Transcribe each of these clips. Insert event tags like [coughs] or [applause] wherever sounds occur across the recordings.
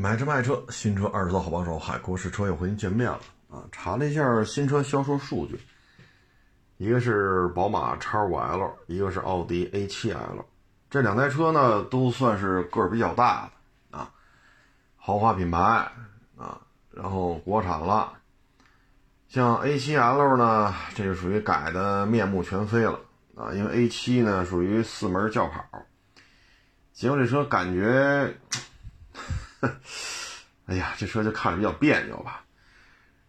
买车卖车，新车二手车好帮手，海阔试车又和您见面了啊！查了一下新车销售数据，一个是宝马 X5L，一个是奥迪 A7L，这两台车呢都算是个儿比较大的啊，豪华品牌啊，然后国产了。像 A7L 呢，这就属于改的面目全非了啊，因为 A7 呢属于四门轿跑，结果这车感觉。[laughs] 哎呀，这车就看着比较别扭吧。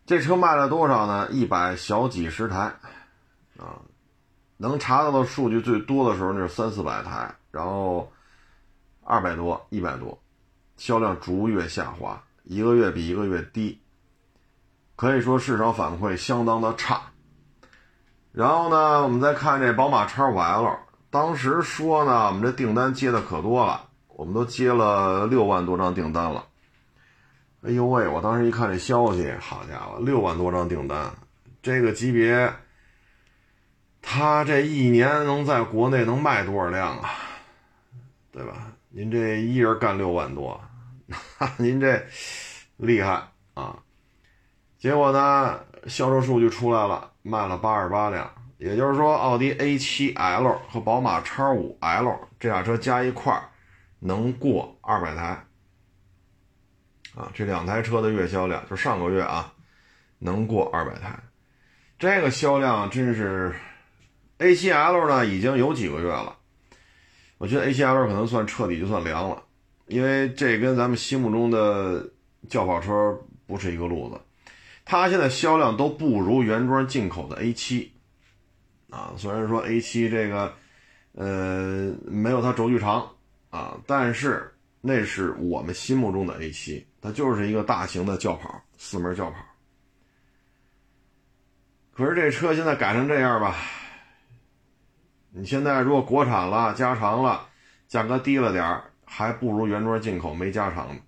这车卖了多少呢？一百小几十台，啊，能查到的数据最多的时候那是三四百台，然后二百多、一百多，销量逐月下滑，一个月比一个月低，可以说市场反馈相当的差。然后呢，我们再看这宝马 X5L，当时说呢，我们这订单接的可多了。我们都接了六万多张订单了，哎呦喂！我当时一看这消息，好家伙，六万多张订单，这个级别，他这一年能在国内能卖多少辆啊？对吧？您这一人干六万多，[laughs] 您这厉害啊！结果呢，销售数据出来了，卖了八十八辆，也就是说，奥迪 A7L 和宝马 X5L 这俩车加一块儿。能过二百台啊！这两台车的月销量，就上个月啊，能过二百台，这个销量真是 A7L 呢，已经有几个月了。我觉得 A7L 可能算彻底就算凉了，因为这跟咱们心目中的轿跑车不是一个路子。它现在销量都不如原装进口的 A7 啊，虽然说 A7 这个呃没有它轴距长。啊，但是那是我们心目中的 A7，它就是一个大型的轿跑，四门轿跑。可是这车现在改成这样吧，你现在如果国产了、加长了，价格低了点还不如原装进口没加长呢。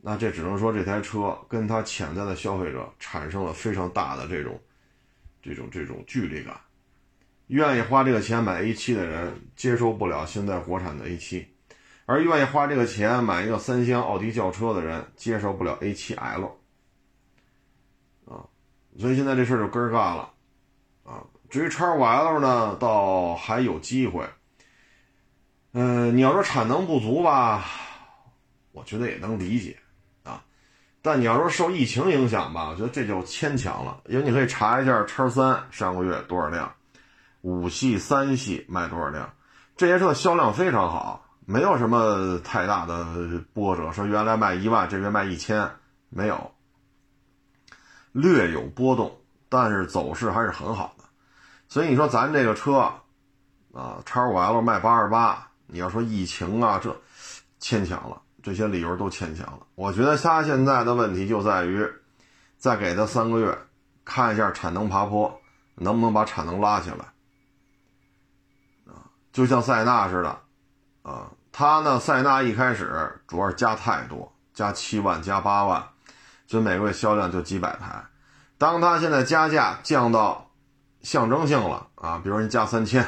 那这只能说这台车跟它潜在的消费者产生了非常大的这种、这种、这种距离感。愿意花这个钱买 A7 的人接受不了现在国产的 A7，而愿意花这个钱买一个三厢奥迪轿车的人接受不了 A7L，啊，所以现在这事儿就根儿干了，啊，至于 X5L 呢，倒还有机会，嗯，你要说产能不足吧，我觉得也能理解，啊，但你要说受疫情影响吧，我觉得这就牵强了，因为你可以查一下 X3 上个月多少辆。五系、三系卖多少辆？这些车销量非常好，没有什么太大的波折。说原来卖一万，这月卖一千，没有，略有波动，但是走势还是很好的。所以你说咱这个车啊，叉五 L 卖八十八，你要说疫情啊，这牵强了，这些理由都牵强了。我觉得他现在的问题就在于，再给他三个月，看一下产能爬坡，能不能把产能拉起来。就像塞纳似的，啊，他呢，塞纳一开始主要是加太多，加七万，加八万，所以每个月销量就几百台。当他现在加价降到象征性了啊，比如你加三千，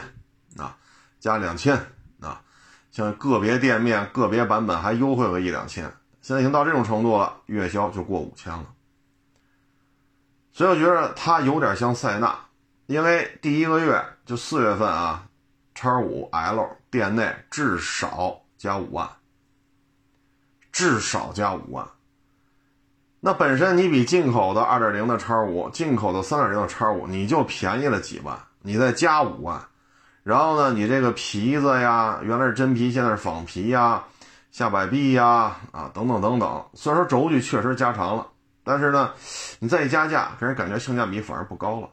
啊，加两千，啊，像个别店面、个别版本还优惠个一两千，现在已经到这种程度了，月销就过五千了。所以我觉得它有点像塞纳，因为第一个月就四月份啊。叉五 L 店内至少加五万，至少加五万。那本身你比进口的二点零的叉五、进口的三点零的叉五，你就便宜了几万，你再加五万，然后呢，你这个皮子呀，原来是真皮，现在是仿皮呀，下摆臂呀，啊，等等等等。虽然说轴距确实加长了，但是呢，你再一加价，给人感觉性价比反而不高了。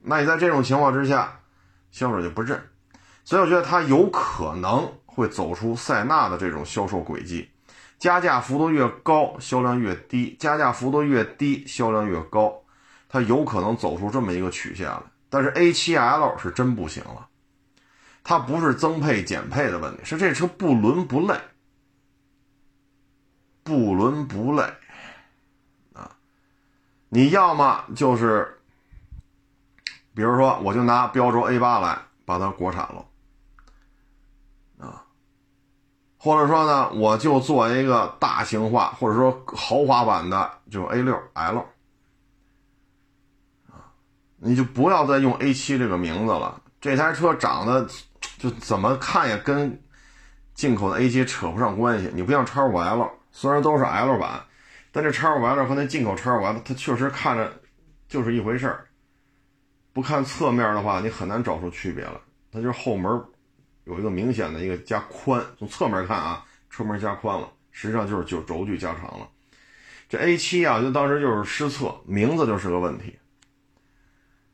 那你在这种情况之下，消费者就不认。所以我觉得它有可能会走出塞纳的这种销售轨迹，加价幅度越高，销量越低；加价幅度越低，销量越高。它有可能走出这么一个曲线来。但是 A7L 是真不行了，它不是增配减配的问题，是这车不伦不类，不伦不类啊！你要么就是，比如说，我就拿标轴 A8 来把它国产了。或者说呢，我就做一个大型化或者说豪华版的，就 A 六 L 啊，你就不要再用 A 七这个名字了。这台车长得就怎么看也跟进口的 A 七扯不上关系。你不像叉五 L，虽然都是 L 版，但这叉五 L 和那进口叉五 L 它确实看着就是一回事儿。不看侧面的话，你很难找出区别了。它就是后门有一个明显的一个加宽，从侧面看啊，车门加宽了，实际上就是就轴距加长了。这 A7 啊，就当时就是失策，名字就是个问题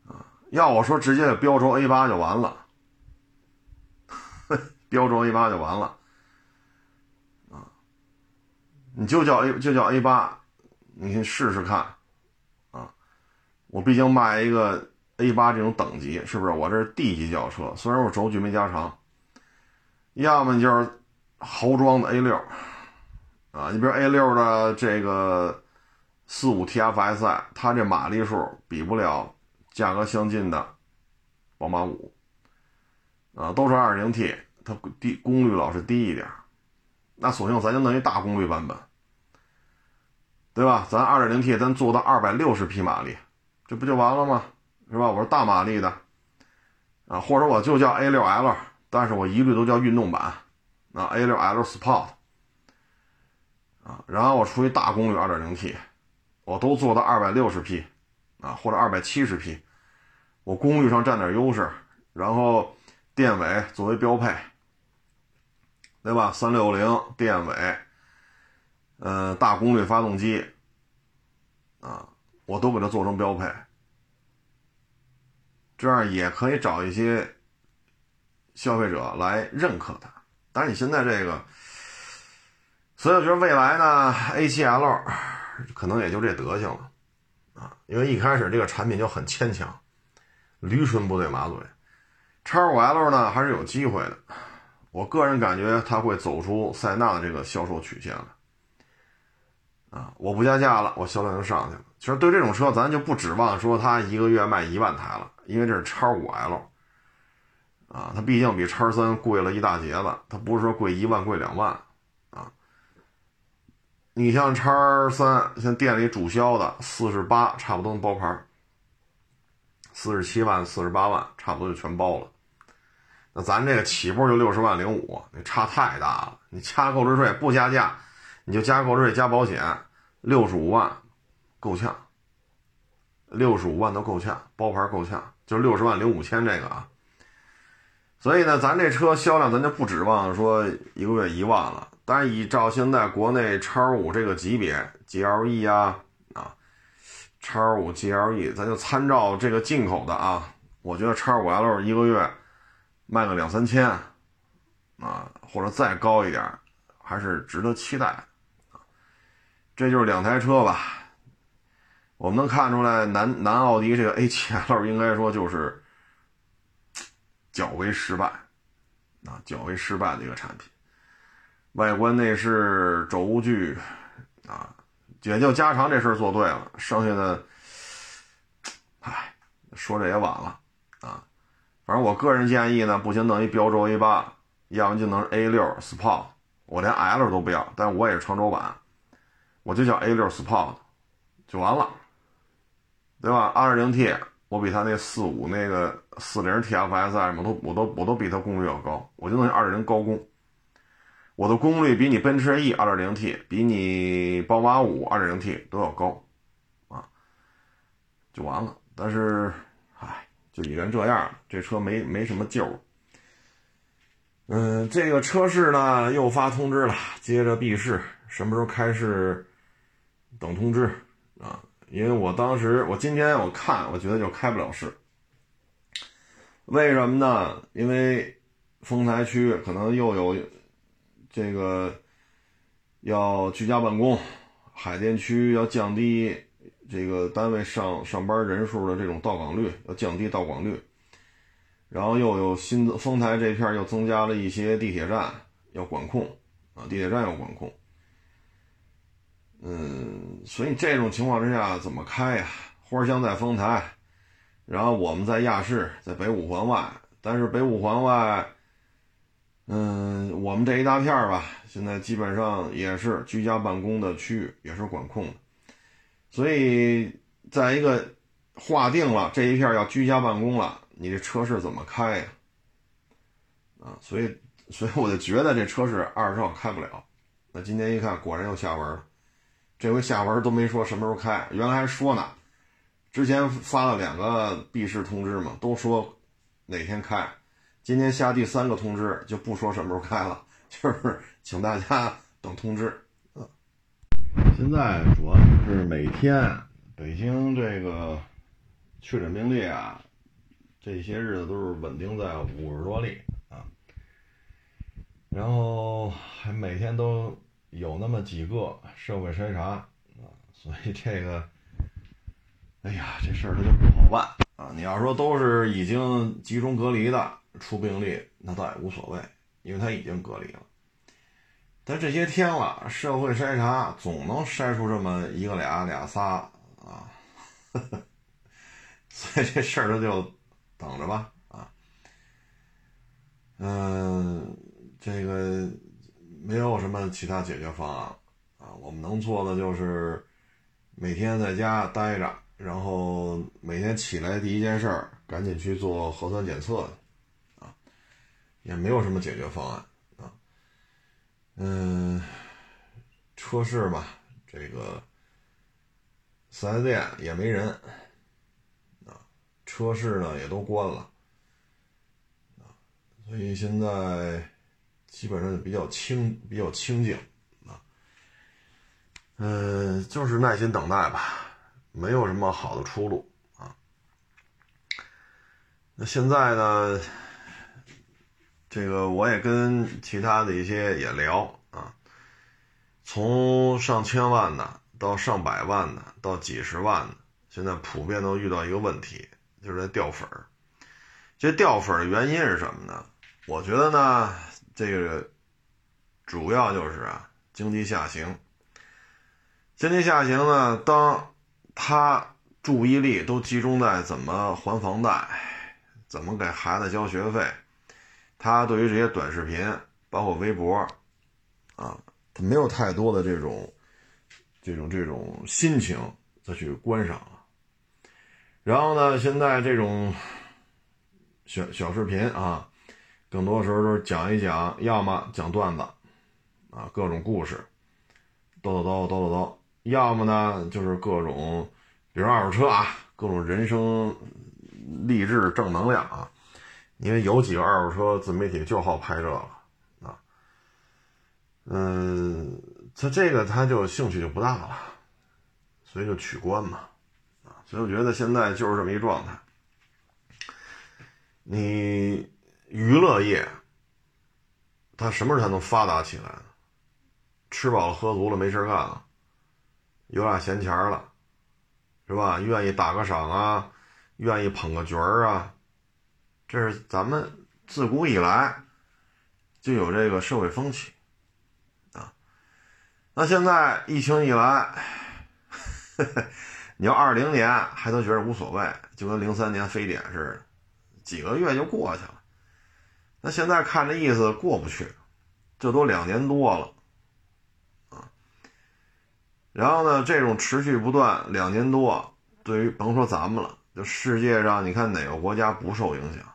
啊。要我说，直接就标轴 A8 就完了，[laughs] 标轴 A8 就完了啊。你就叫 A 就叫 A8，你先试试看啊。我毕竟卖一个 A8 这种等级，是不是？我这是 D 级轿车，虽然我轴距没加长。要么就是豪装的 A 六，啊，你比如 A 六的这个四五 TFSI，它这马力数比不了价格相近的宝马五，啊，都是 2.0T，它低功率老是低一点，那索性咱就弄一大功率版本，对吧？咱 2.0T 咱做到260匹马力，这不就完了吗？是吧？我是大马力的，啊，或者我就叫 A6L。但是我一律都叫运动版，啊，A6L Sport，啊，然后我出一大功率 2.0T，我都做到260匹，啊，或者270匹，我功率上占点优势，然后电尾作为标配，对吧？360电尾，呃，大功率发动机，啊，我都给它做成标配，这样也可以找一些。消费者来认可它，但是你现在这个，所以我觉得未来呢，A7L 可能也就这德行了啊，因为一开始这个产品就很牵强，驴唇不对马嘴。X5L 呢还是有机会的，我个人感觉它会走出塞纳的这个销售曲线了啊，我不加价了，我销量就上去了。其实对这种车，咱就不指望说它一个月卖一万台了，因为这是 X5L。啊，它毕竟比叉三贵了一大截子，它不是说贵一万贵两万，啊，你像叉三，像店里主销的四十八，差不多能包牌，四十七万、四十八万，差不多就全包了。那咱这个起步就六十万零五，那差太大了。你加购置税不加价，你就加购置税加保险，六十五万够呛，六十五万都够呛，包牌够呛，就六十万零五千这个啊。所以呢，咱这车销量咱就不指望说一个月一万了。但是依照现在国内叉五这个级别，GLE 啊啊，叉五 GLE，咱就参照这个进口的啊，我觉得叉五 L 一个月卖个两三千啊，或者再高一点，还是值得期待。这就是两台车吧。我们能看出来，南南奥迪这个 A7L 应该说就是。较为失败，啊，较为失败的一个产品，外观内饰轴距，啊，也就加长这事儿做对了，剩下的，唉，说这也晚了，啊，反正我个人建议呢，不行弄一标轴 A 八，要么就弄 A 六 Sport，我连 L 都不要，但我也是长轴版，我就叫 A 六 Sport，就完了，对吧？二零 T。我比他那四五那个四零 TFSI 我都我都我都比它功率要高，我就弄二点零高功，我的功率比你奔驰 E 二点零 T，比你宝马五二点零 T 都要高，啊，就完了。但是，唉，就已然这样，这车没没什么救。嗯，这个车市呢又发通知了，接着闭市，什么时候开市？等通知啊。因为我当时，我今天我看，我觉得就开不了市。为什么呢？因为丰台区可能又有这个要居家办公，海淀区要降低这个单位上上班人数的这种到岗率，要降低到岗率。然后又有新丰台这片又增加了一些地铁站要管控啊，地铁站要管控。嗯，所以这种情况之下怎么开呀？花乡在丰台，然后我们在亚市，在北五环外。但是北五环外，嗯，我们这一大片吧，现在基本上也是居家办公的区域，也是管控的，所以在一个划定了这一片要居家办公了，你这车是怎么开呀？啊，所以，所以我就觉得这车是二十号开不了。那今天一看，果然又下文了。这回下文都没说什么时候开，原来还说呢。之前发了两个闭市通知嘛，都说哪天开。今天下第三个通知就不说什么时候开了，[laughs] 就是请大家等通知。现在主要就是每天北京这个确诊病例啊，这些日子都是稳定在五十多例啊，然后还每天都有那么几个社会筛查啊，所以这个，哎呀，这事儿它就不好办啊。你要说都是已经集中隔离的。出病例那倒也无所谓，因为他已经隔离了。但这些天了，社会筛查总能筛出这么一个俩俩仨啊，[laughs] 所以这事儿就等着吧啊。嗯，这个没有什么其他解决方案啊，我们能做的就是每天在家待着，然后每天起来第一件事儿赶紧去做核酸检测。也没有什么解决方案啊，嗯，车市吧，这个四 S 店也没人啊，车市呢也都关了啊，所以现在基本上比较清，比较清静啊，嗯，就是耐心等待吧，没有什么好的出路啊。那现在呢？这个我也跟其他的一些也聊啊，从上千万的到上百万的到几十万的，现在普遍都遇到一个问题，就是在掉粉儿。这掉粉的原因是什么呢？我觉得呢，这个主要就是啊，经济下行。经济下行呢，当他注意力都集中在怎么还房贷，怎么给孩子交学费。他对于这些短视频，包括微博，啊，他没有太多的这种、这种、这种心情再去观赏了。然后呢，现在这种小小视频啊，更多时候都是讲一讲，要么讲段子，啊，各种故事，叨叨叨叨叨叨；要么呢，就是各种，比如二手车啊，各种人生励志正能量啊。因为有几个二手车自媒体就好拍这个啊，嗯，他这个他就兴趣就不大了，所以就取关嘛，啊，所以我觉得现在就是这么一状态。你娱乐业，他什么时候才能发达起来呢？吃饱了喝足了没事干了，有俩闲钱了，是吧？愿意打个赏啊，愿意捧个角儿啊。这是咱们自古以来就有这个社会风气啊。那现在疫情一来，[laughs] 你要二零年还都觉得无所谓，就跟零三年非典似的，几个月就过去了。那现在看这意思过不去，这都两年多了啊。然后呢，这种持续不断两年多，对于甭说咱们了，就世界上你看哪个国家不受影响？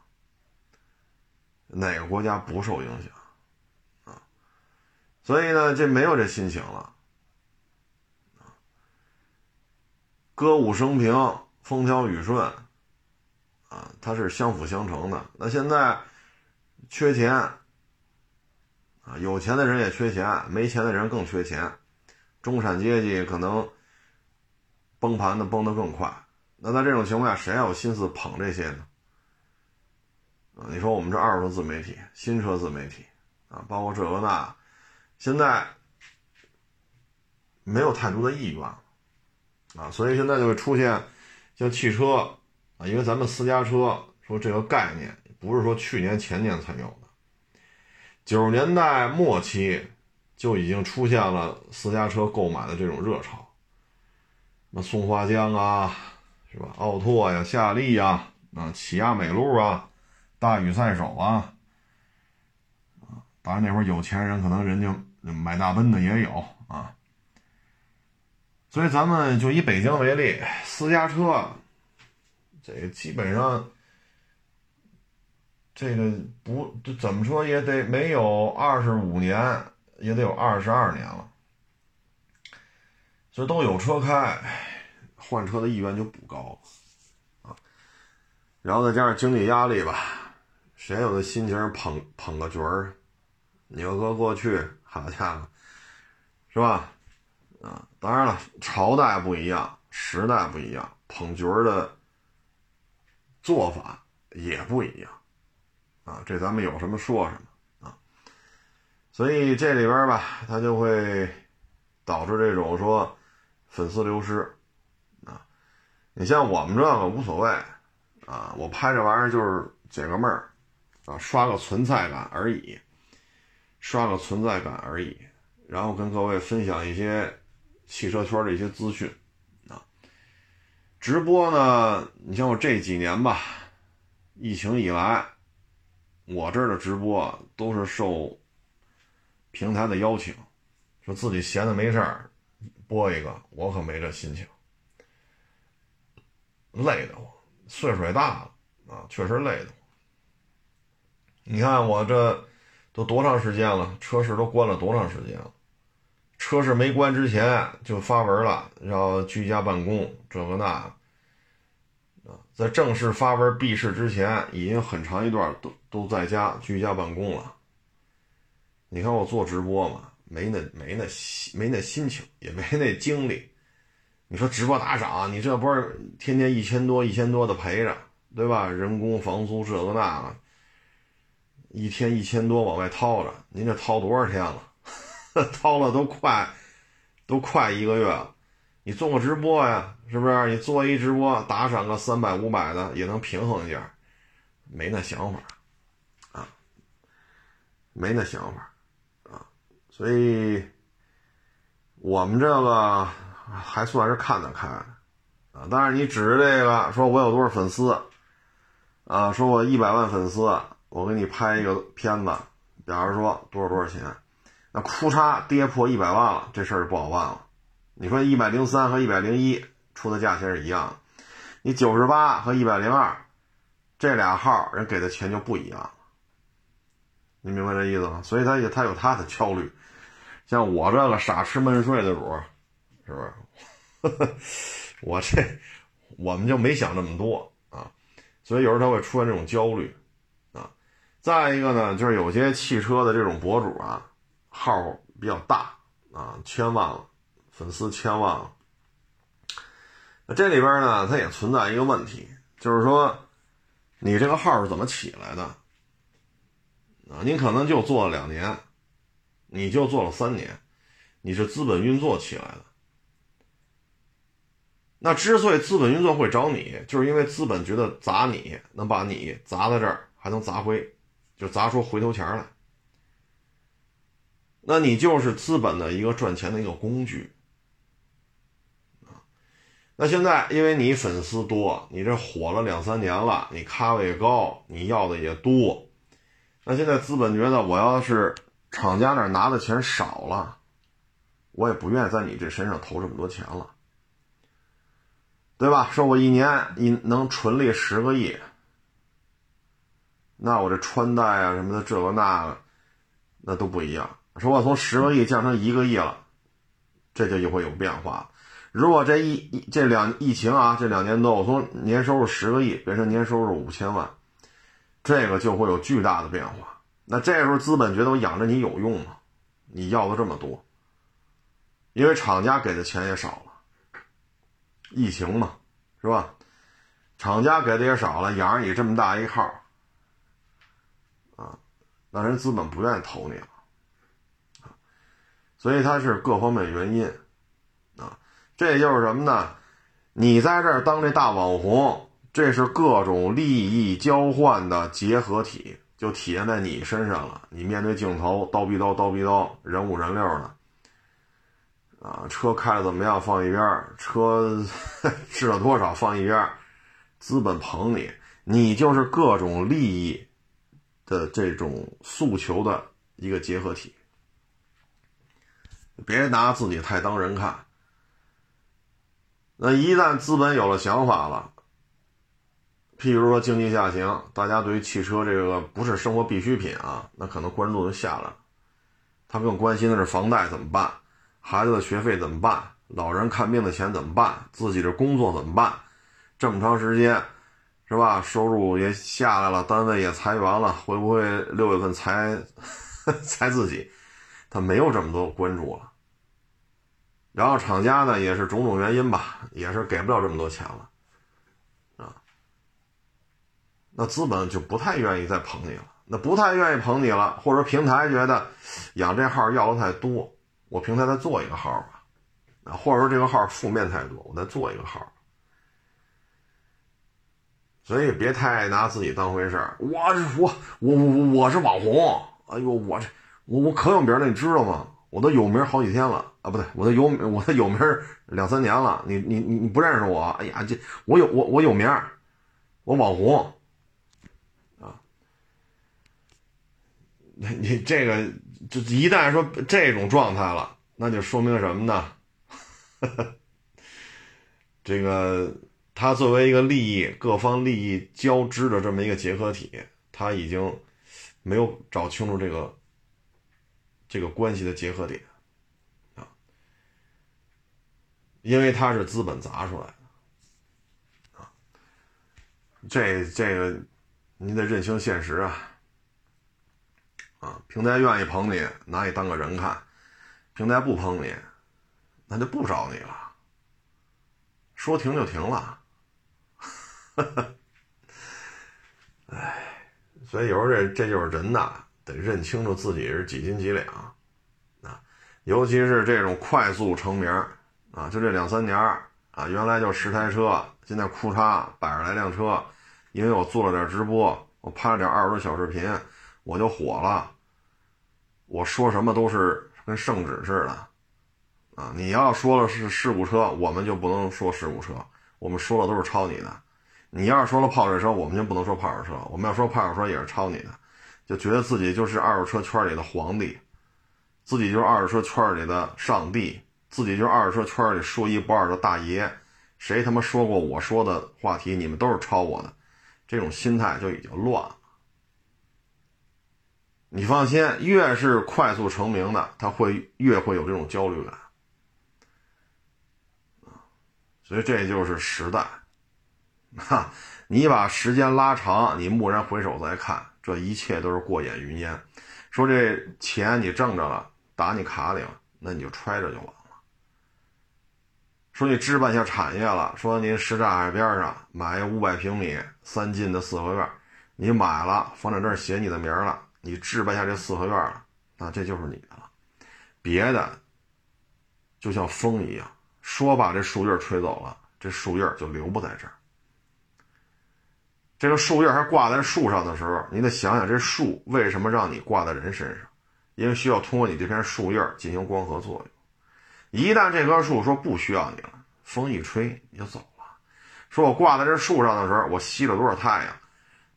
哪个国家不受影响啊？所以呢，这没有这心情了歌舞升平，风调雨顺啊，它是相辅相成的。那现在缺钱啊，有钱的人也缺钱，没钱的人更缺钱，中产阶级可能崩盘的崩得更快。那在这种情况下，谁还有心思捧这些呢？啊，你说我们这二手自媒体、新车自媒体啊，包括这个那，现在没有太多的意愿啊，所以现在就会出现像汽车啊，因为咱们私家车说这个概念不是说去年前年才有的，九十年代末期就已经出现了私家车购买的这种热潮，那松花江啊，是吧？奥拓呀、夏利呀、啊起亚美路啊。大宇赛手啊，啊，当然那会儿有钱人可能人家买大奔的也有啊。所以咱们就以北京为例，私家车，这基本上，这个不这怎么说也得没有二十五年，也得有二十二年了。所以都有车开，换车的意愿就不高啊。然后再加上经济压力吧，谁有的心情捧捧个角儿？你要搁过去，好家伙，是吧？啊，当然了，朝代不一样，时代不一样，捧角儿的做法也不一样，啊，这咱们有什么说什么啊。所以这里边吧，它就会导致这种说粉丝流失，啊，你像我们这个无所谓，啊，我拍这玩意儿就是解个闷儿，啊，刷个存在感而已，刷个存在感而已，然后跟各位分享一些。汽车圈的一些资讯，啊，直播呢？你像我这几年吧，疫情以来，我这儿的直播都是受平台的邀请，说自己闲的没事儿播一个，我可没这心情，累得慌，岁数也大了啊，确实累得慌。你看我这都多长时间了？车市都关了多长时间了？车市没关之前就发文了，要居家办公，这个那，在正式发文闭市之前，已经很长一段都都在家居家办公了。你看我做直播嘛，没那没那没那心情，也没那精力。你说直播打赏，你这不是天天一千多一千多的赔着，对吧？人工、房租这个那个，一天一千多往外掏着，您这掏多少天了？[laughs] 掏了都快，都快一个月了。你做个直播呀，是不是？你做一直播，打赏个三百五百的，也能平衡一下。没那想法，啊，没那想法，啊，所以我们这个还算是看得开，啊。但是你指着这个说，我有多少粉丝，啊，说我一百万粉丝，我给你拍一个片子，假如说多少多少钱。那哭嚓跌破一百万了，这事儿就不好办了。你说一百零三和一百零一出的价钱是一样的，你九十八和一百零二，这俩号人给的钱就不一样了。你明白这意思吗？所以他也他有他的焦虑。像我这个傻吃闷睡的主，是不是？[laughs] 我这我们就没想那么多啊。所以有时候他会出现这种焦虑啊。再一个呢，就是有些汽车的这种博主啊。号比较大啊，千万了，粉丝千万了。这里边呢，它也存在一个问题，就是说，你这个号是怎么起来的？啊，您可能就做了两年，你就做了三年，你是资本运作起来的。那之所以资本运作会找你，就是因为资本觉得砸你能把你砸在这儿，还能砸回，就砸出回头钱来。那你就是资本的一个赚钱的一个工具，那现在因为你粉丝多，你这火了两三年了，你咖位高，你要的也多，那现在资本觉得我要是厂家那拿的钱少了，我也不愿意在你这身上投这么多钱了，对吧？说我一年你能纯利十个亿，那我这穿戴啊什么的这个那个，那都不一样。说我从十个亿降成一个亿了，这就就会有变化。如果这一这两疫情啊，这两年多，我从年收入十个亿变成年收入五千万，这个就会有巨大的变化。那这时候资本觉得我养着你有用吗？你要的这么多，因为厂家给的钱也少了，疫情嘛，是吧？厂家给的也少了，养着你这么大一号，啊，那人资本不愿意投你了。所以它是各方面原因，这就是什么呢？你在这儿当这大网红，这是各种利益交换的结合体，就体现在你身上了。你面对镜头，叨逼叨叨逼叨，人五人六的，啊，车开的怎么样？放一边儿，车 [laughs] 值了多少？放一边儿，资本捧你，你就是各种利益的这种诉求的一个结合体。别拿自己太当人看。那一旦资本有了想法了，譬如说经济下行，大家对于汽车这个不是生活必需品啊，那可能关注就下来了。他更关心的是房贷怎么办，孩子的学费怎么办，老人看病的钱怎么办，自己的工作怎么办？这么长时间，是吧？收入也下来了，单位也裁员了，会不会六月份裁 [laughs] 裁自己？他没有这么多关注了。然后厂家呢，也是种种原因吧，也是给不了这么多钱了，啊，那资本就不太愿意再捧你了。那不太愿意捧你了，或者说平台觉得养这号要的太多，我平台再做一个号吧，啊，或者说这个号负面太多，我再做一个号。所以别太拿自己当回事儿。我我我我我是网红，哎呦，我这我我可有名了，你知道吗？我都有名好几天了啊，不对，我都有我都有名两三年了。你你你你不认识我？哎呀，这我有我我有名，我网红。啊 [laughs] 你这个，就一旦说这种状态了，那就说明什么呢？[laughs] 这个他作为一个利益各方利益交织的这么一个结合体，他已经没有找清楚这个这个关系的结合点啊，因为他是资本砸出来的啊，这这个你得认清现实啊。啊，平台愿意捧你，拿你当个人看；平台不捧你，那就不找你了。说停就停了。哎，所以有时候这这就是人呐，得认清楚自己是几斤几两啊。尤其是这种快速成名啊，就这两三年啊，原来就十台车，现在库嚓百十来辆车，因为我做了点直播，我拍了点二十多小视频。我就火了，我说什么都是跟圣旨似的，啊！你要说了是事故车，我们就不能说事故车，我们说的都是抄你的；你要是说了泡水车，我们就不能说泡水车，我们要说泡水车也是抄你的，就觉得自己就是二手车圈里的皇帝，自己就是二手车圈里的上帝，自己就是二手车圈里说一不二的大爷，谁他妈说过我说的话题，你们都是抄我的，这种心态就已经乱了。你放心，越是快速成名的，他会越会有这种焦虑感所以这就是时代，哈，你把时间拉长，你蓦然回首再看，这一切都是过眼云烟。说这钱你挣着了，打你卡里了，那你就揣着就完了。说你置办下产业了，说您什刹海边上买五百平米三进的四合院，你买了，房产证写你的名了。你置办下这四合院了，那这就是你的了。别的就像风一样，说把这树叶吹走了，这树叶就留不在这儿。这个树叶还挂在树上的时候，你得想想这树为什么让你挂在人身上？因为需要通过你这片树叶进行光合作用。一旦这棵树说不需要你了，风一吹你就走了。说我挂在这树上的时候，我吸了多少太阳，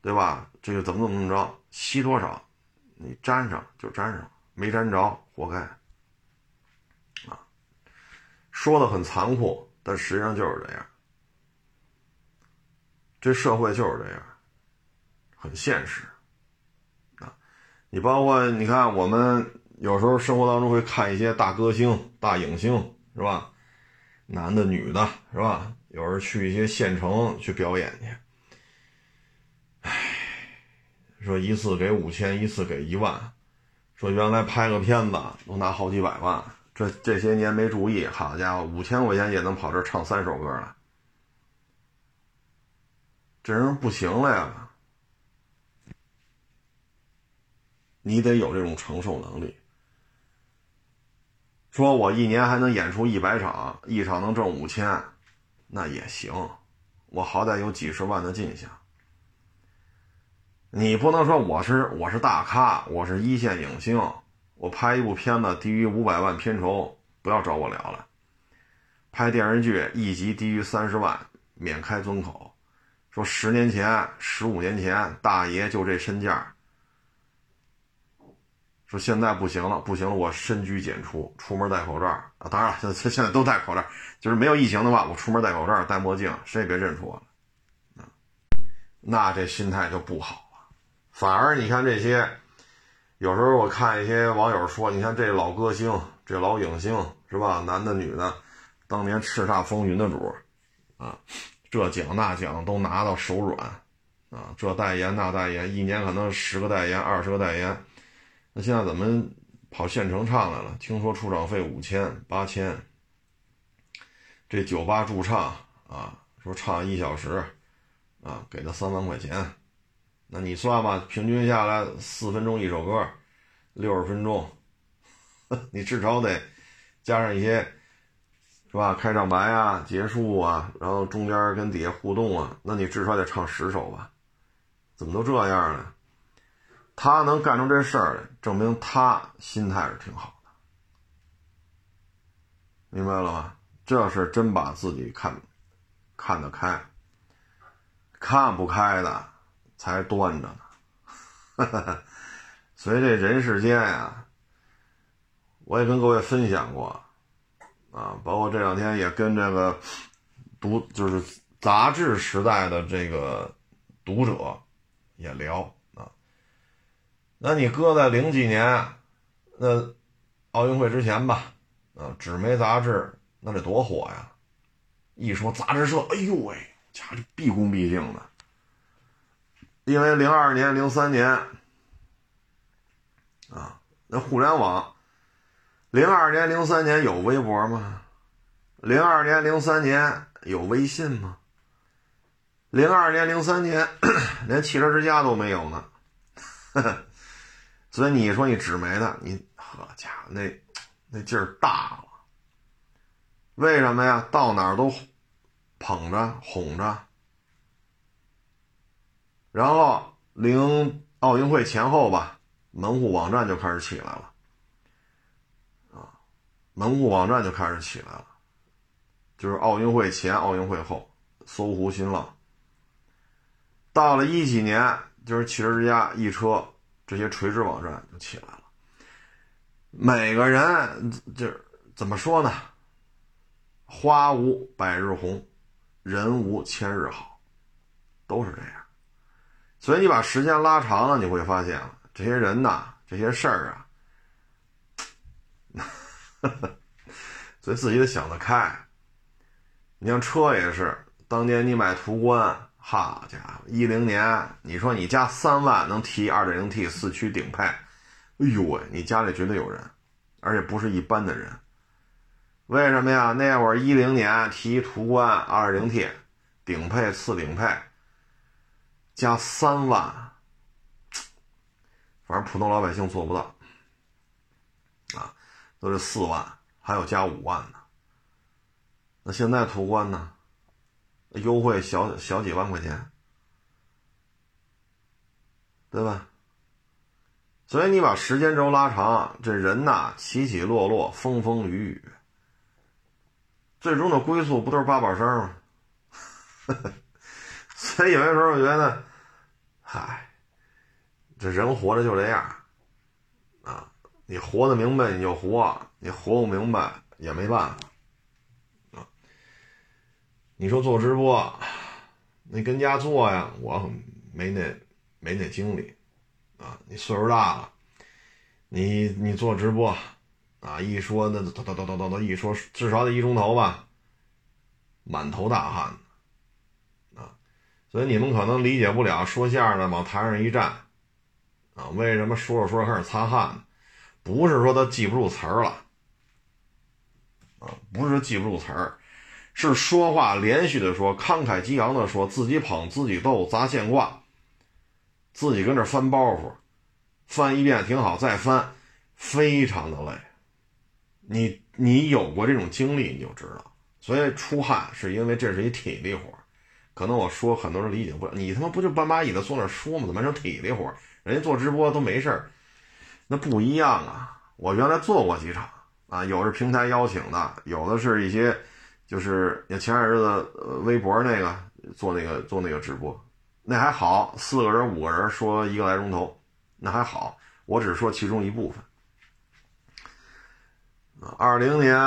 对吧？这个怎么怎么着，吸多少？你粘上就粘上，没粘着活该。啊，说的很残酷，但实际上就是这样。这社会就是这样，很现实。啊，你包括你看，我们有时候生活当中会看一些大歌星、大影星，是吧？男的、女的，是吧？有时候去一些县城去表演去。说一次给五千，一次给一万。说原来拍个片子都拿好几百万，这这些年没注意，好家伙，五千块钱也能跑这唱三首歌了。这人不行了呀！你得有这种承受能力。说我一年还能演出一百场，一场能挣五千，那也行。我好歹有几十万的进项。你不能说我是我是大咖，我是一线影星，我拍一部片子低于五百万片酬，不要找我聊了。拍电视剧一集低于三十万，免开尊口。说十年前、十五年前，大爷就这身价，说现在不行了，不行了，我深居简出，出门戴口罩啊。当然了，现 [laughs] 在现在都戴口罩，就是没有疫情的话，我出门戴口罩、戴墨镜，谁也别认出我了。那这心态就不好了。反而你看这些，有时候我看一些网友说，你看这老歌星、这老影星是吧？男的女的，当年叱咤风云的主啊，这奖那奖都拿到手软啊，这代言那代言，一年可能十个代言、二十个代言。那现在怎么跑县城唱来了？听说出场费五千、八千，这酒吧驻唱啊，说唱一小时，啊，给他三万块钱，那你算吧，平均下来四分钟一首歌，六十分钟，[laughs] 你至少得加上一些，是吧？开场白啊，结束啊，然后中间跟底下互动啊，那你至少得唱十首吧？怎么都这样呢？他能干出这事儿来，证明他心态是挺好的，明白了吗？这是真把自己看看得开，看不开的才端着呢。所以这人世间呀，我也跟各位分享过啊，包括这两天也跟这个读就是杂志时代的这个读者也聊。那你搁在零几年，那奥运会之前吧，啊，纸媒杂志那得多火呀！一说杂志社，哎呦喂，家伙毕恭毕敬的。因为零二年、零三年，啊，那互联网，零二年、零三年有微博吗？零二年、零三年有微信吗？零二年、零三年 [coughs] 连汽车之家都没有呢。呵呵。所以你说你纸媒的，你好家伙，那那劲儿大了。为什么呀？到哪儿都捧着哄着。然后零奥运会前后吧，门户网站就开始起来了。啊，门户网站就开始起来了，就是奥运会前、奥运会后，搜狐、新浪。到了一几年，就是汽车之家、易车。这些垂直网站就起来了，每个人就是怎么说呢？花无百日红，人无千日好，都是这样。所以你把时间拉长了，你会发现这些人呐，这些事儿啊，[laughs] 所以自己得想得开。你像车也是，当年你买途观。好家伙，一零年，你说你加三万能提二点零 T 四驱顶配，哎呦喂，你家里绝对有人，而且不是一般的人。为什么呀？那会儿一零年提途观二点零 T 顶配次顶配，加三万，反正普通老百姓做不到，啊，都是四万，还有加五万的。那现在途观呢？优惠小小几万块钱，对吧？所以你把时间轴拉长，这人呐起起落落，风风雨雨，最终的归宿不都是八宝山吗？[laughs] 所以有些时候我觉得，嗨，这人活着就这样啊，你活得明白你就活，你活不明白也没办法。你说做直播，你跟家做呀？我没那没那精力啊！你岁数大了，你你做直播啊？一说那叨叨叨叨叨叨，一说至少得一钟头吧，满头大汗啊！所以你们可能理解不了，说相声的往台上一站啊，为什么说着说着开始擦汗？不是说他记不住词儿了啊，不是记不住词儿。是说话连续的说，慷慨激昂的说，自己捧自己逗，砸线挂，自己跟这翻包袱，翻一遍挺好，再翻，非常的累。你你有过这种经历，你就知道。所以出汗是因为这是一体力活可能我说很多人理解不了，你他妈不就搬把椅子坐那说吗？怎么成体力活人家做直播都没事，那不一样啊。我原来做过几场啊，有是平台邀请的，有的是一些。就是你前些日子微博那个做那个做那个直播，那还好，四个人五个人说一个来钟头，那还好。我只说其中一部分。二零年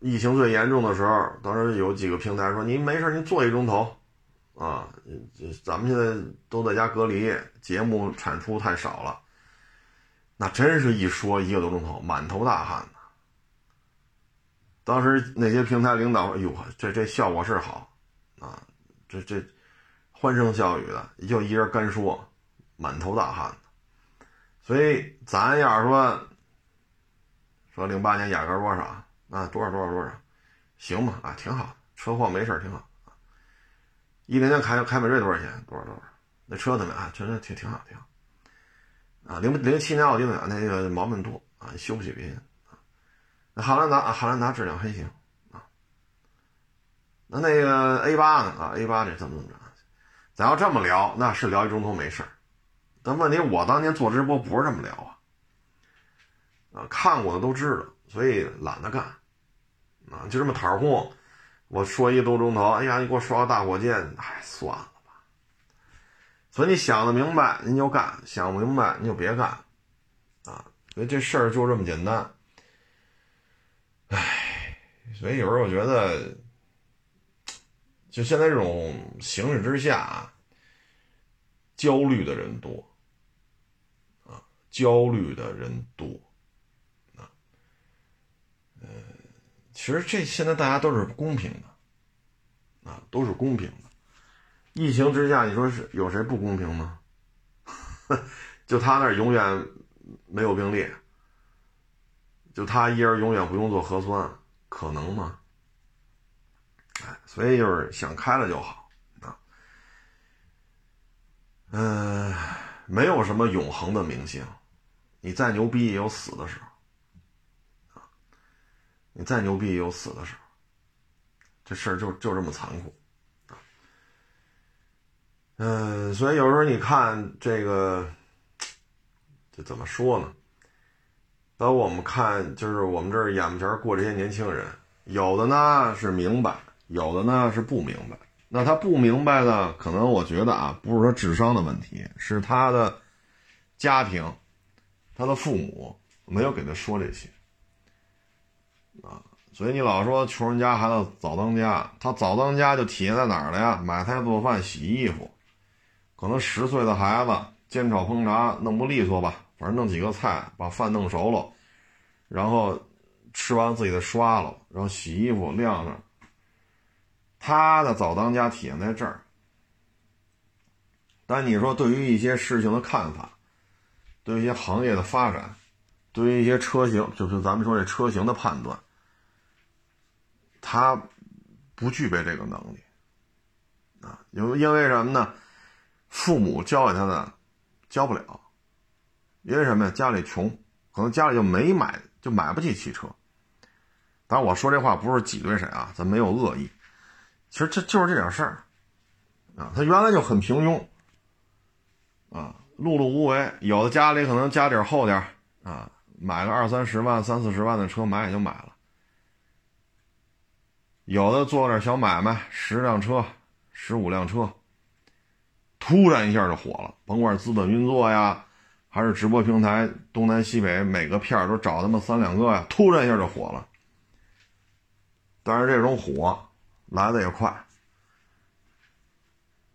疫情最严重的时候，当时有几个平台说：“您没事，您坐一钟头，啊，咱们现在都在家隔离，节目产出太少了。”那真是一说一个多钟头，满头大汗。当时那些平台领导，哎呦，这这效果是好，啊，这这欢声笑语的，就一人干说，满头大汗的。所以咱要是说。说零八年雅阁多少啊？多少多少多少，行吧？啊，挺好，车况没事挺好。一零年凯凯美瑞多少钱？多少多少？那车怎么样？确实挺挺好，挺好。啊，零零七年奥迪呢？那个毛病多啊，修不起别人。那汉兰达啊，汉兰达质量还行啊。那那个 A 八呢？啊，A 八这怎么怎么着？咱要这么聊，那是聊一钟头没事。但问题，我当年做直播不是这么聊啊。啊，看过的都知道，所以懒得干，啊，就这么儿哄。我说一个多钟头，哎呀，你给我刷个大火箭，哎，算了吧。所以你想的明白，您就干；想不明白，你就别干，啊，所以这事儿就这么简单。唉，所以有时候我觉得，就现在这种形势之下，焦虑的人多，啊，焦虑的人多。其实这现在大家都是公平的，啊，都是公平的。疫情之下，你说是有谁不公平吗？[laughs] 就他那永远没有病例，就他一人永远不用做核酸，可能吗？哎，所以就是想开了就好啊。嗯，没有什么永恒的明星，你再牛逼也有死的时候。你再牛逼也有死的时候，这事儿就就这么残酷，嗯，所以有时候你看这个，这怎么说呢？那我们看，就是我们这儿眼前过这些年轻人，有的呢是明白，有的呢是不明白。那他不明白呢，可能我觉得啊，不是说智商的问题，是他的家庭，他的父母没有给他说这些。啊，所以你老说穷人家孩子早当家，他早当家就体现在哪儿了呀？买菜做饭洗衣服，可能十岁的孩子煎炒烹炸弄不利索吧，反正弄几个菜把饭弄熟了，然后吃完自己的刷了，然后洗衣服晾上。他的早当家体现在这儿。但你说对于一些事情的看法，对于一些行业的发展。对于一些车型，就是咱们说这车型的判断，他不具备这个能力啊，因为因为什么呢？父母教给他的教不了，因为什么呀？家里穷，可能家里就没买，就买不起汽车。当然，我说这话不是挤兑谁啊，咱没有恶意。其实这就是这点事儿啊，他原来就很平庸啊，碌碌无为。有的家里可能家底厚点啊。买个二三十万、三四十万的车，买也就买了。有的做点小买卖，十辆车、十五辆车，突然一下就火了。甭管资本运作呀，还是直播平台东南西北每个片儿都找他妈三两个呀，突然一下就火了。但是这种火来的也快，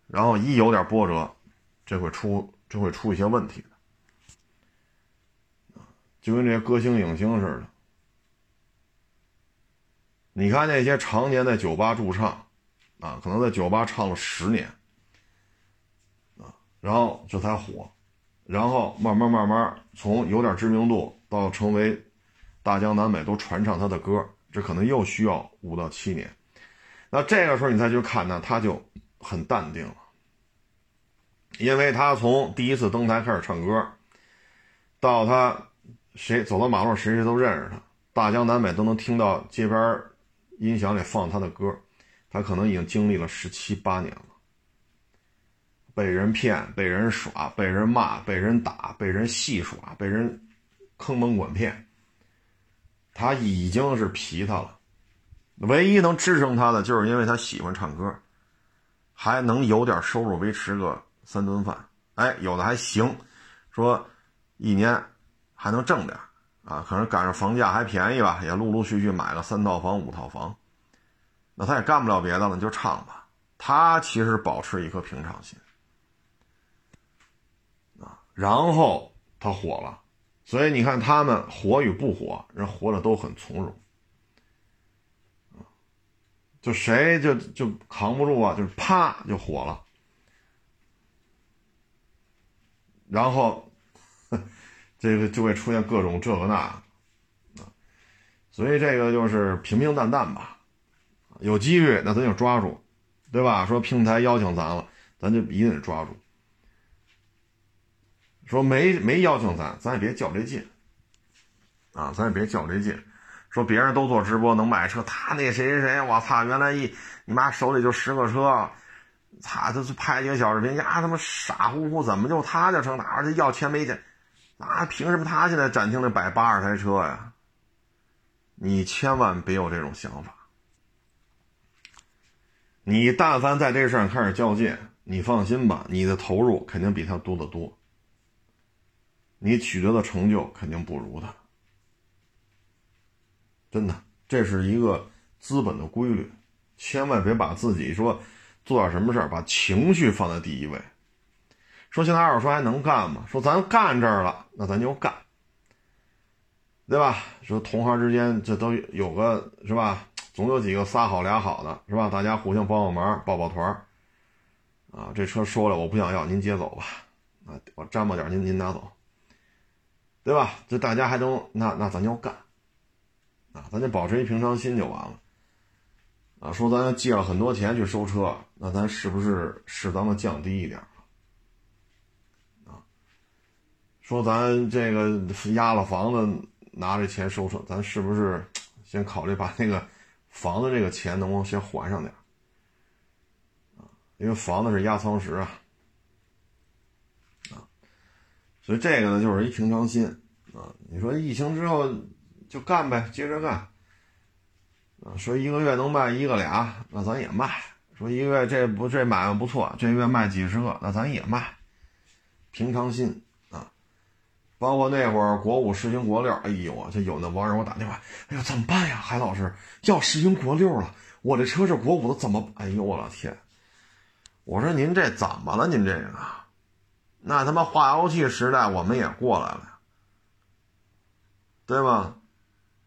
然后一有点波折，这会出这会出一些问题。就跟这些歌星影星似的，你看那些常年在酒吧驻唱，啊，可能在酒吧唱了十年，啊，然后这才火，然后慢慢慢慢从有点知名度到成为大江南北都传唱他的歌，这可能又需要五到七年。那这个时候你再去看呢，他就很淡定了，因为他从第一次登台开始唱歌，到他。谁走到马路，谁谁都认识他，大江南北都能听到街边音响里放他的歌。他可能已经经历了十七八年了，被人骗、被人耍、被人骂、被人打、被人戏耍、被人坑蒙拐骗，他已经是皮他了。唯一能支撑他的，就是因为他喜欢唱歌，还能有点收入维持个三顿饭。哎，有的还行，说一年。还能挣点啊，可能赶上房价还便宜吧，也陆陆续续买了三套房、五套房，那他也干不了别的了，就唱吧。他其实保持一颗平常心，然后他火了，所以你看他们火与不火，人活的都很从容就谁就就扛不住啊，就是啪就火了，然后 [laughs] 这个就会出现各种这个那啊，所以这个就是平平淡淡吧，有机遇那咱就抓住。对吧？说平台邀请咱了，咱就一定得抓住。说没没邀请咱，咱也别较这劲，啊，咱也别较这劲。说别人都做直播能买车，他那谁谁谁，我操，原来一你妈手里就十个车，他就是拍几个小视频，呀，他妈傻乎乎，怎么就他就成？哪这要钱没钱？那凭什么他现在展厅里摆八十台车呀？你千万别有这种想法。你但凡在这事上开始较劲，你放心吧，你的投入肯定比他多得多，你取得的成就肯定不如他。真的，这是一个资本的规律，千万别把自己说做点什么事儿，把情绪放在第一位。说现在二手车还能干吗？说咱干这儿了，那咱就干，对吧？说同行之间这都有个是吧？总有几个仨好俩好的，是吧？大家互相帮帮忙，抱抱团，啊，这车收了，我不想要，您接走吧，啊，我沾吧点，您您拿走，对吧？这大家还能，那那咱就干，啊，咱就保持一平常心就完了，啊，说咱借了很多钱去收车，那咱是不是适当的降低一点啊？说咱这个压了房子拿着钱收车，咱是不是先考虑把那个？房子这个钱能不能先还上点？因为房子是压舱石，啊，所以这个呢就是一平常心啊。你说疫情之后就干呗，接着干啊。说一个月能卖一个俩，那咱也卖。说一个月这不这买卖不错，这月卖几十个，那咱也卖。平常心啊。包括那会儿国五实行国六，哎呦我这有那网友给我打电话，哎呦怎么办呀？海老师要实行国六了，我这车是国五的，怎么？哎呦我的天！我说您这怎么了？您这个，那他妈化油器时代我们也过来了，对吧？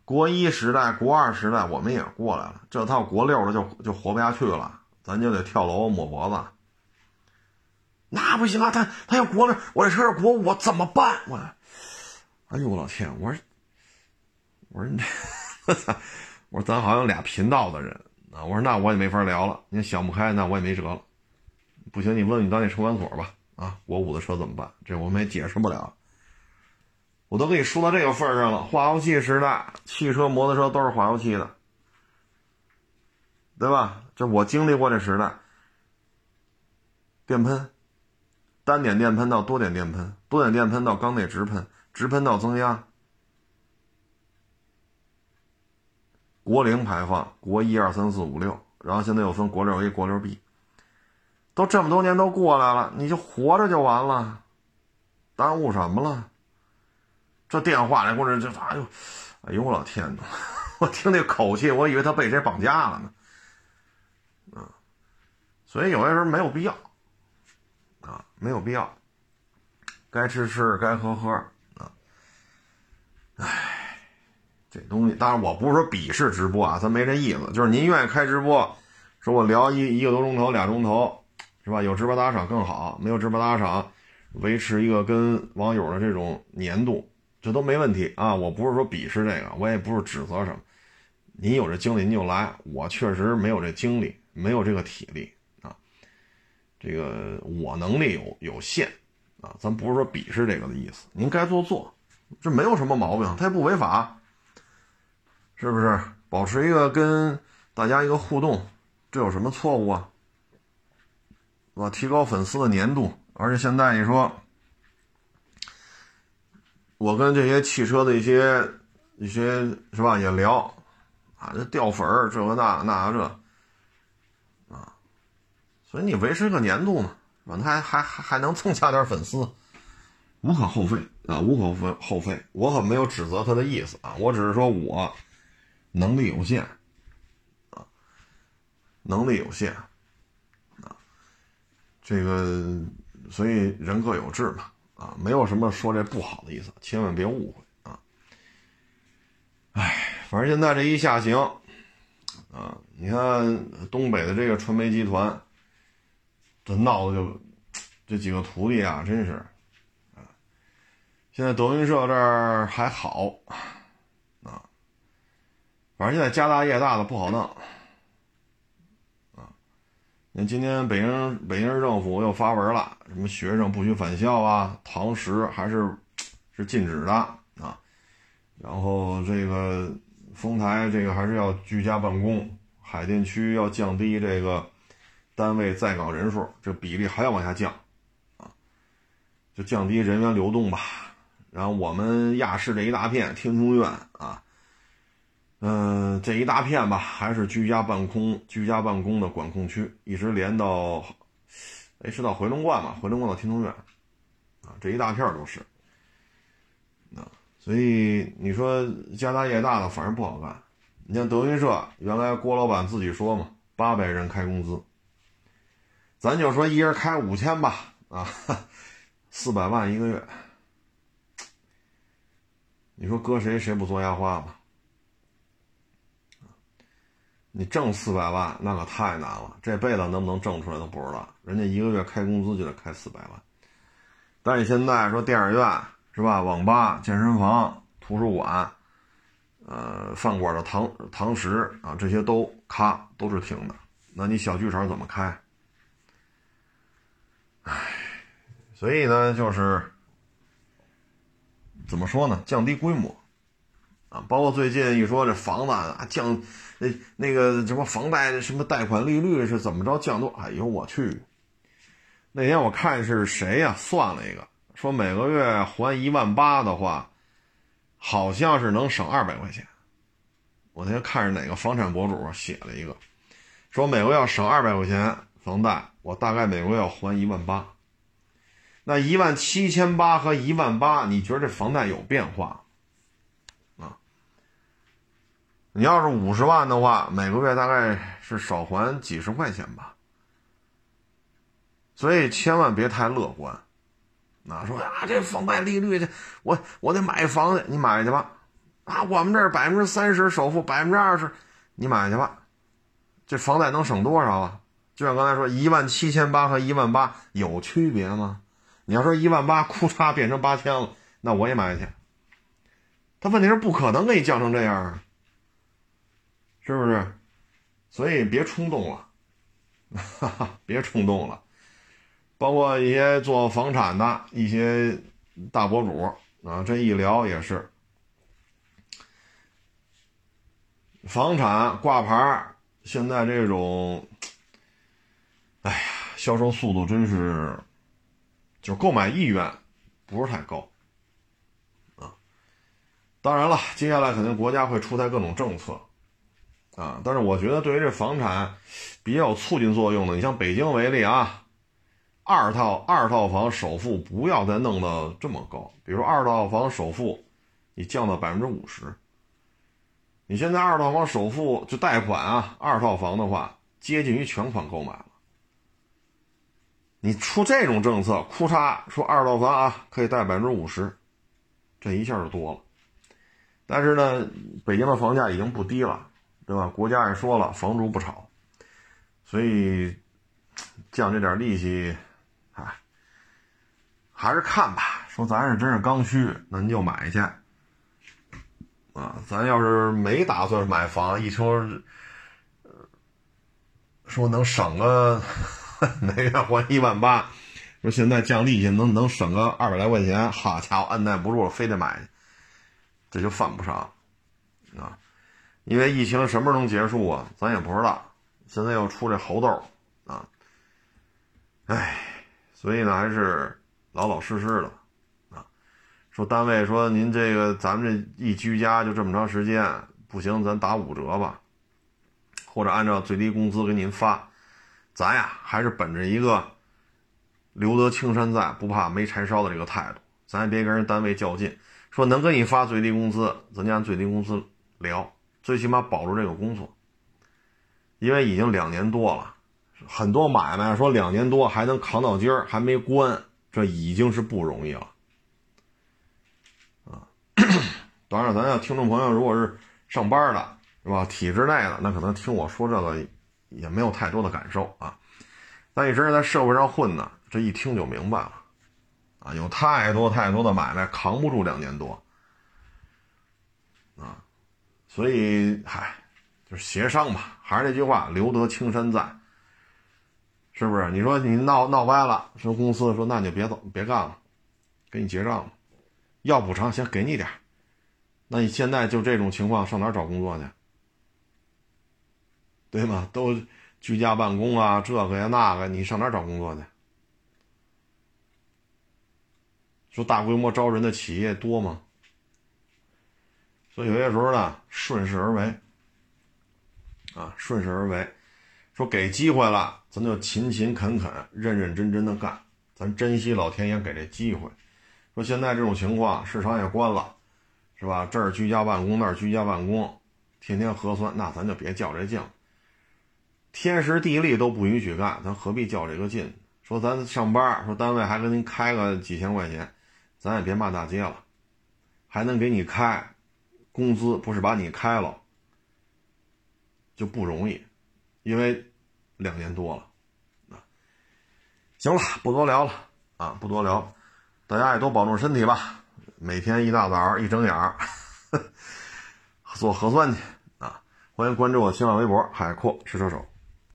国一时代、国二时代我们也过来了，这套国六的就就活不下去了，咱就得跳楼抹脖子。那不行啊，他他要国六，我这车是国五，怎么办？我。哎呦我老天！我说，我说你，[laughs] 我说咱好像俩频道的人啊！我说那我也没法聊了，你想不开，那我也没辙了。不行，你问问你当地车管所吧。啊，国五的车怎么办？这我们也解释不了。我都跟你说到这个份上了，化油器时代，汽车、摩托车都是化油器的，对吧？这我经历过这时代。电喷，单点电喷到多点电喷，多点电喷到缸内直喷。直喷到增压，国零排放，国一二三四五六，然后现在又分国六 A、国六 B，都这么多年都过来了，你就活着就完了，耽误什么了？这电话里或者这哎呦，哎呦我老天呐，[laughs] 我听那口气，我以为他被谁绑架了呢，啊，所以有些时候没有必要，啊，没有必要，该吃吃，该喝喝。唉，这东西当然我不是说鄙视直播啊，咱没这意思，就是您愿意开直播，说我聊一一个多钟头、俩钟头，是吧？有直播打赏更好，没有直播打赏，维持一个跟网友的这种粘度，这都没问题啊。我不是说鄙视这个，我也不是指责什么。您有这精力您就来，我确实没有这精力，没有这个体力啊。这个我能力有有限啊，咱不是说鄙视这个的意思，您该做做。这没有什么毛病，它也不违法，是不是？保持一个跟大家一个互动，这有什么错误啊？是吧？提高粉丝的粘度，而且现在你说，我跟这些汽车的一些一些是吧也聊，啊，这掉粉儿，这个那那这，啊，所以你维持个粘度嘛，是吧？还还还还能增加点粉丝。无可厚非啊，无可厚非。我可没有指责他的意思啊，我只是说我能力有限啊，能力有限，这个所以人各有志嘛啊，没有什么说这不好的意思，千万别误会啊。哎，反正现在这一下行啊，你看东北的这个传媒集团，这闹的就这几个徒弟啊，真是。现在德云社这儿还好，啊，反正现在家大业大的不好弄，你看今天北京北京市政府又发文了，什么学生不许返校啊，堂食还是是禁止的啊，然后这个丰台这个还是要居家办公，海淀区要降低这个单位在岗人数，这比例还要往下降，啊，就降低人员流动吧。然后我们亚市这一大片天通苑啊，嗯，这一大片吧，还是居家办公、居家办公的管控区，一直连到，哎，是到回龙观嘛？回龙观到天通苑，啊，这一大片都是，啊，所以你说家大业大的反而不好干。你像德云社，原来郭老板自己说嘛，八百人开工资，咱就说一人开五千吧，啊，四百万一个月。你说搁谁谁不做压花吧？你挣四百万那可太难了，这辈子能不能挣出来都不知道。人家一个月开工资就得开四百万，但是现在说电影院是吧？网吧、健身房、图书馆，呃，饭馆的堂堂食啊，这些都咔都是停的。那你小剧场怎么开？唉，所以呢，就是。怎么说呢？降低规模，啊，包括最近一说这房子啊降，那那个什么房贷什么贷款利率是怎么着降多？哎呦我去！那天我看是谁呀算了一个，说每个月还一万八的话，好像是能省二百块钱。我那天看是哪个房产博主写了一个，说每个月要省二百块钱房贷，我大概每个月要还一万八。那一万七千八和一万八，你觉得这房贷有变化？啊，你要是五十万的话，每个月大概是少还几十块钱吧。所以千万别太乐观。那说啊，这房贷利率，这我我得买房子，你买去吧。啊，我们这儿百分之三十首付，百分之二十，你买去吧。这房贷能省多少啊？就像刚才说，一万七千八和一万八有区别吗？你要说一万八，[laughs] 库嚓变成八千了，那我也买去。他问题是不可能给你降成这样啊，是不是？所以别冲动了，哈哈，别冲动了。包括一些做房产的一些大博主啊，这一聊也是，房产挂牌现在这种，哎呀，销售速度真是。就购买意愿不是太高，啊，当然了，接下来肯定国家会出台各种政策，啊，但是我觉得对于这房产比较有促进作用的，你像北京为例啊，二套二套房首付不要再弄到这么高，比如二套房首付你降到百分之五十，你现在二套房首付就贷款啊，二套房的话接近于全款购买了。你出这种政策，库嚓说二套房啊可以贷百分之五十，这一下就多了。但是呢，北京的房价已经不低了，对吧？国家也说了，房住不炒，所以降这点利息，哎，还是看吧。说咱是真是刚需，那您就买去。啊，咱要是没打算买房，一说，说能省个。每月还一万八，说现在降利息能能省个二百来块钱，好家伙，按耐不住了，非得买，这就犯不上啊！因为疫情什么时候能结束啊？咱也不知道。现在又出这猴痘啊，哎，所以呢，还是老老实实的啊。说单位说您这个咱们这一居家就这么长时间，不行，咱打五折吧，或者按照最低工资给您发。咱呀，还是本着一个留得青山在，不怕没柴烧的这个态度，咱也别跟人单位较劲，说能给你发最低工资，咱就按最低工资聊，最起码保住这个工作。因为已经两年多了，很多买卖说两年多还能扛到今儿还没关，这已经是不容易了。啊，当然，咱要听众朋友如果是上班的，是吧？体制内的，那可能听我说这个也没有太多的感受啊。但一直在社会上混呢，这一听就明白了，啊，有太多太多的买卖扛不住两年多，啊，所以嗨，就是协商吧，还是那句话，留得青山在，是不是？你说你闹闹歪了，说公司说那你就别走，别干了，给你结账吧，要补偿先给你点那你现在就这种情况，上哪找工作去？对吗？都。居家办公啊，这个呀那个，你上哪找工作去？说大规模招人的企业多吗？所以有些时候呢，顺势而为，啊，顺势而为。说给机会了，咱就勤勤恳恳、认认真真的干，咱珍惜老天爷给这机会。说现在这种情况，市场也关了，是吧？这儿居家办公，那儿居家办公，天天核酸，那咱就别较这劲。天时地利都不允许干，咱何必较这个劲？说咱上班，说单位还给您开个几千块钱，咱也别骂大街了，还能给你开，工资不是把你开了，就不容易，因为两年多了，啊，行了，不多聊了啊，不多聊，大家也多保重身体吧，每天一大早一睁眼儿 [laughs] 做核酸去啊，欢迎关注我新浪微博海阔试车手。